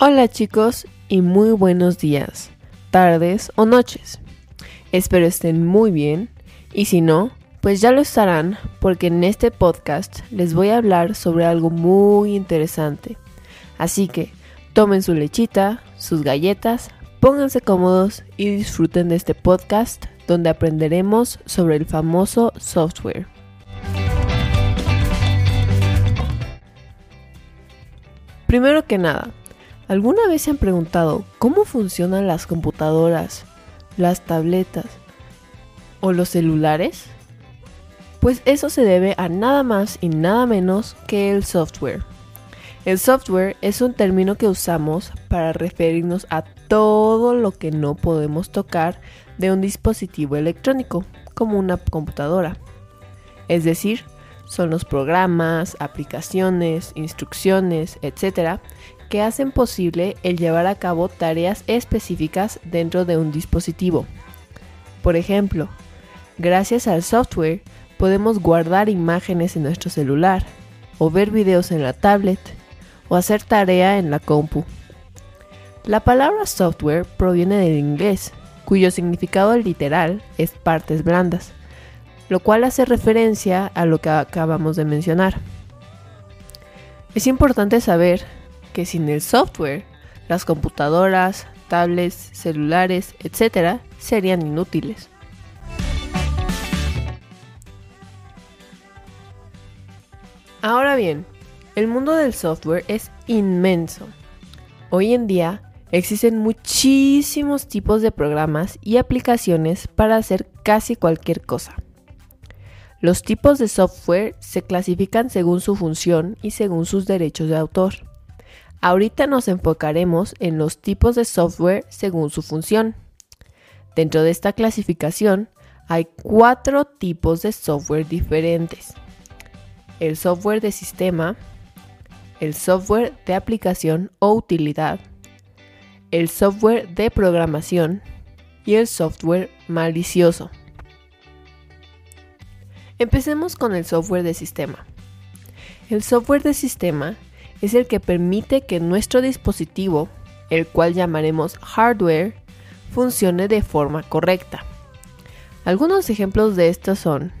Hola chicos y muy buenos días, tardes o noches. Espero estén muy bien y si no, pues ya lo estarán porque en este podcast les voy a hablar sobre algo muy interesante. Así que tomen su lechita, sus galletas, pónganse cómodos y disfruten de este podcast donde aprenderemos sobre el famoso software. Primero que nada, ¿Alguna vez se han preguntado cómo funcionan las computadoras, las tabletas o los celulares? Pues eso se debe a nada más y nada menos que el software. El software es un término que usamos para referirnos a todo lo que no podemos tocar de un dispositivo electrónico, como una computadora. Es decir, son los programas, aplicaciones, instrucciones, etc., que hacen posible el llevar a cabo tareas específicas dentro de un dispositivo. Por ejemplo, gracias al software podemos guardar imágenes en nuestro celular, o ver videos en la tablet, o hacer tarea en la compu. La palabra software proviene del inglés, cuyo significado literal es partes blandas, lo cual hace referencia a lo que acabamos de mencionar. Es importante saber que sin el software, las computadoras, tablets, celulares, etc., serían inútiles. Ahora bien, el mundo del software es inmenso. Hoy en día existen muchísimos tipos de programas y aplicaciones para hacer casi cualquier cosa. Los tipos de software se clasifican según su función y según sus derechos de autor. Ahorita nos enfocaremos en los tipos de software según su función. Dentro de esta clasificación hay cuatro tipos de software diferentes. El software de sistema, el software de aplicación o utilidad, el software de programación y el software malicioso. Empecemos con el software de sistema. El software de sistema es el que permite que nuestro dispositivo, el cual llamaremos hardware, funcione de forma correcta. Algunos ejemplos de estos son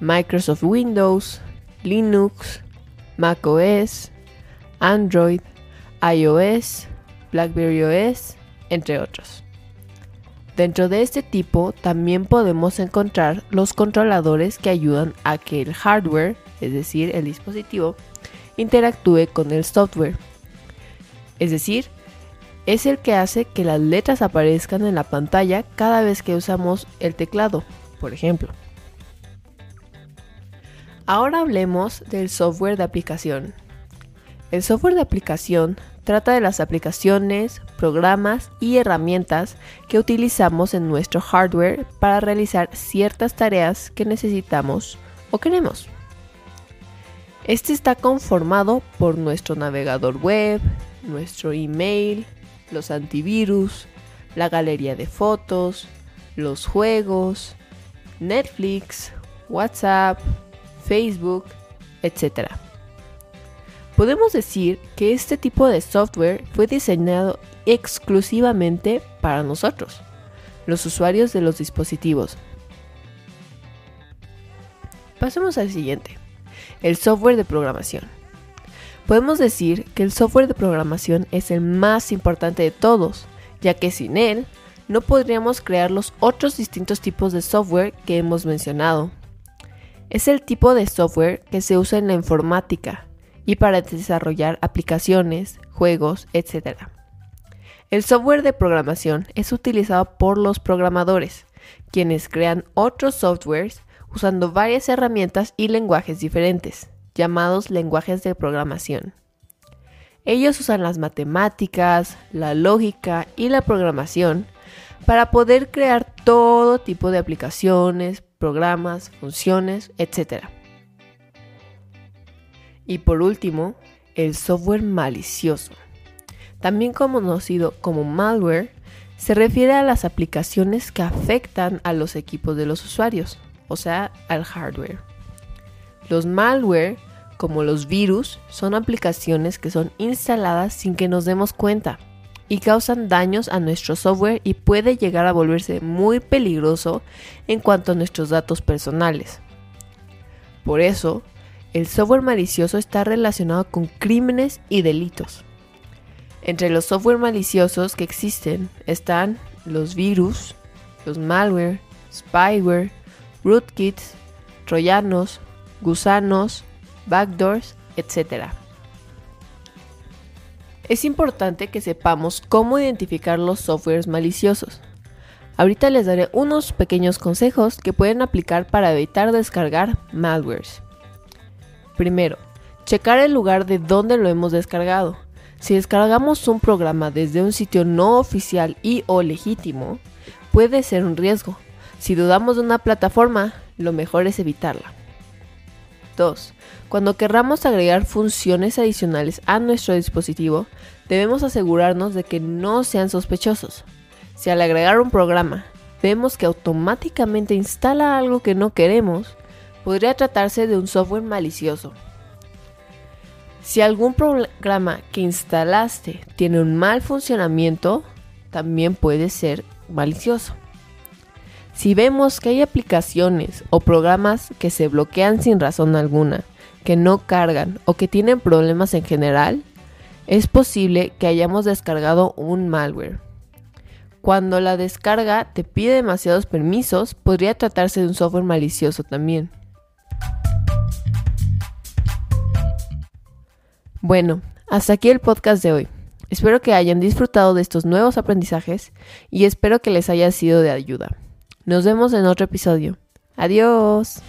Microsoft Windows, Linux, macOS, Android, iOS, BlackBerry OS, entre otros. Dentro de este tipo también podemos encontrar los controladores que ayudan a que el hardware, es decir, el dispositivo, interactúe con el software. Es decir, es el que hace que las letras aparezcan en la pantalla cada vez que usamos el teclado, por ejemplo. Ahora hablemos del software de aplicación. El software de aplicación trata de las aplicaciones, programas y herramientas que utilizamos en nuestro hardware para realizar ciertas tareas que necesitamos o queremos. Este está conformado por nuestro navegador web, nuestro email, los antivirus, la galería de fotos, los juegos, Netflix, WhatsApp, Facebook, etc. Podemos decir que este tipo de software fue diseñado exclusivamente para nosotros, los usuarios de los dispositivos. Pasemos al siguiente el software de programación. Podemos decir que el software de programación es el más importante de todos, ya que sin él no podríamos crear los otros distintos tipos de software que hemos mencionado. Es el tipo de software que se usa en la informática y para desarrollar aplicaciones, juegos, etc. El software de programación es utilizado por los programadores, quienes crean otros softwares usando varias herramientas y lenguajes diferentes, llamados lenguajes de programación. Ellos usan las matemáticas, la lógica y la programación para poder crear todo tipo de aplicaciones, programas, funciones, etc. Y por último, el software malicioso. También conocido como malware, se refiere a las aplicaciones que afectan a los equipos de los usuarios o sea, al hardware. Los malware como los virus, son aplicaciones que son instaladas sin que nos demos cuenta y causan daños a nuestro software y puede llegar a volverse muy peligroso en cuanto a nuestros datos personales. Por eso, el software malicioso está relacionado con crímenes y delitos. Entre los software maliciosos que existen están los virus, los malware, spyware, rootkits, troyanos, gusanos, backdoors, etc. Es importante que sepamos cómo identificar los softwares maliciosos. Ahorita les daré unos pequeños consejos que pueden aplicar para evitar descargar malwares. Primero, checar el lugar de donde lo hemos descargado. Si descargamos un programa desde un sitio no oficial y o legítimo, puede ser un riesgo. Si dudamos de una plataforma, lo mejor es evitarla. 2. Cuando querramos agregar funciones adicionales a nuestro dispositivo, debemos asegurarnos de que no sean sospechosos. Si al agregar un programa vemos que automáticamente instala algo que no queremos, podría tratarse de un software malicioso. Si algún programa que instalaste tiene un mal funcionamiento, también puede ser malicioso. Si vemos que hay aplicaciones o programas que se bloquean sin razón alguna, que no cargan o que tienen problemas en general, es posible que hayamos descargado un malware. Cuando la descarga te pide demasiados permisos, podría tratarse de un software malicioso también. Bueno, hasta aquí el podcast de hoy. Espero que hayan disfrutado de estos nuevos aprendizajes y espero que les haya sido de ayuda. Nos vemos en otro episodio. Adiós.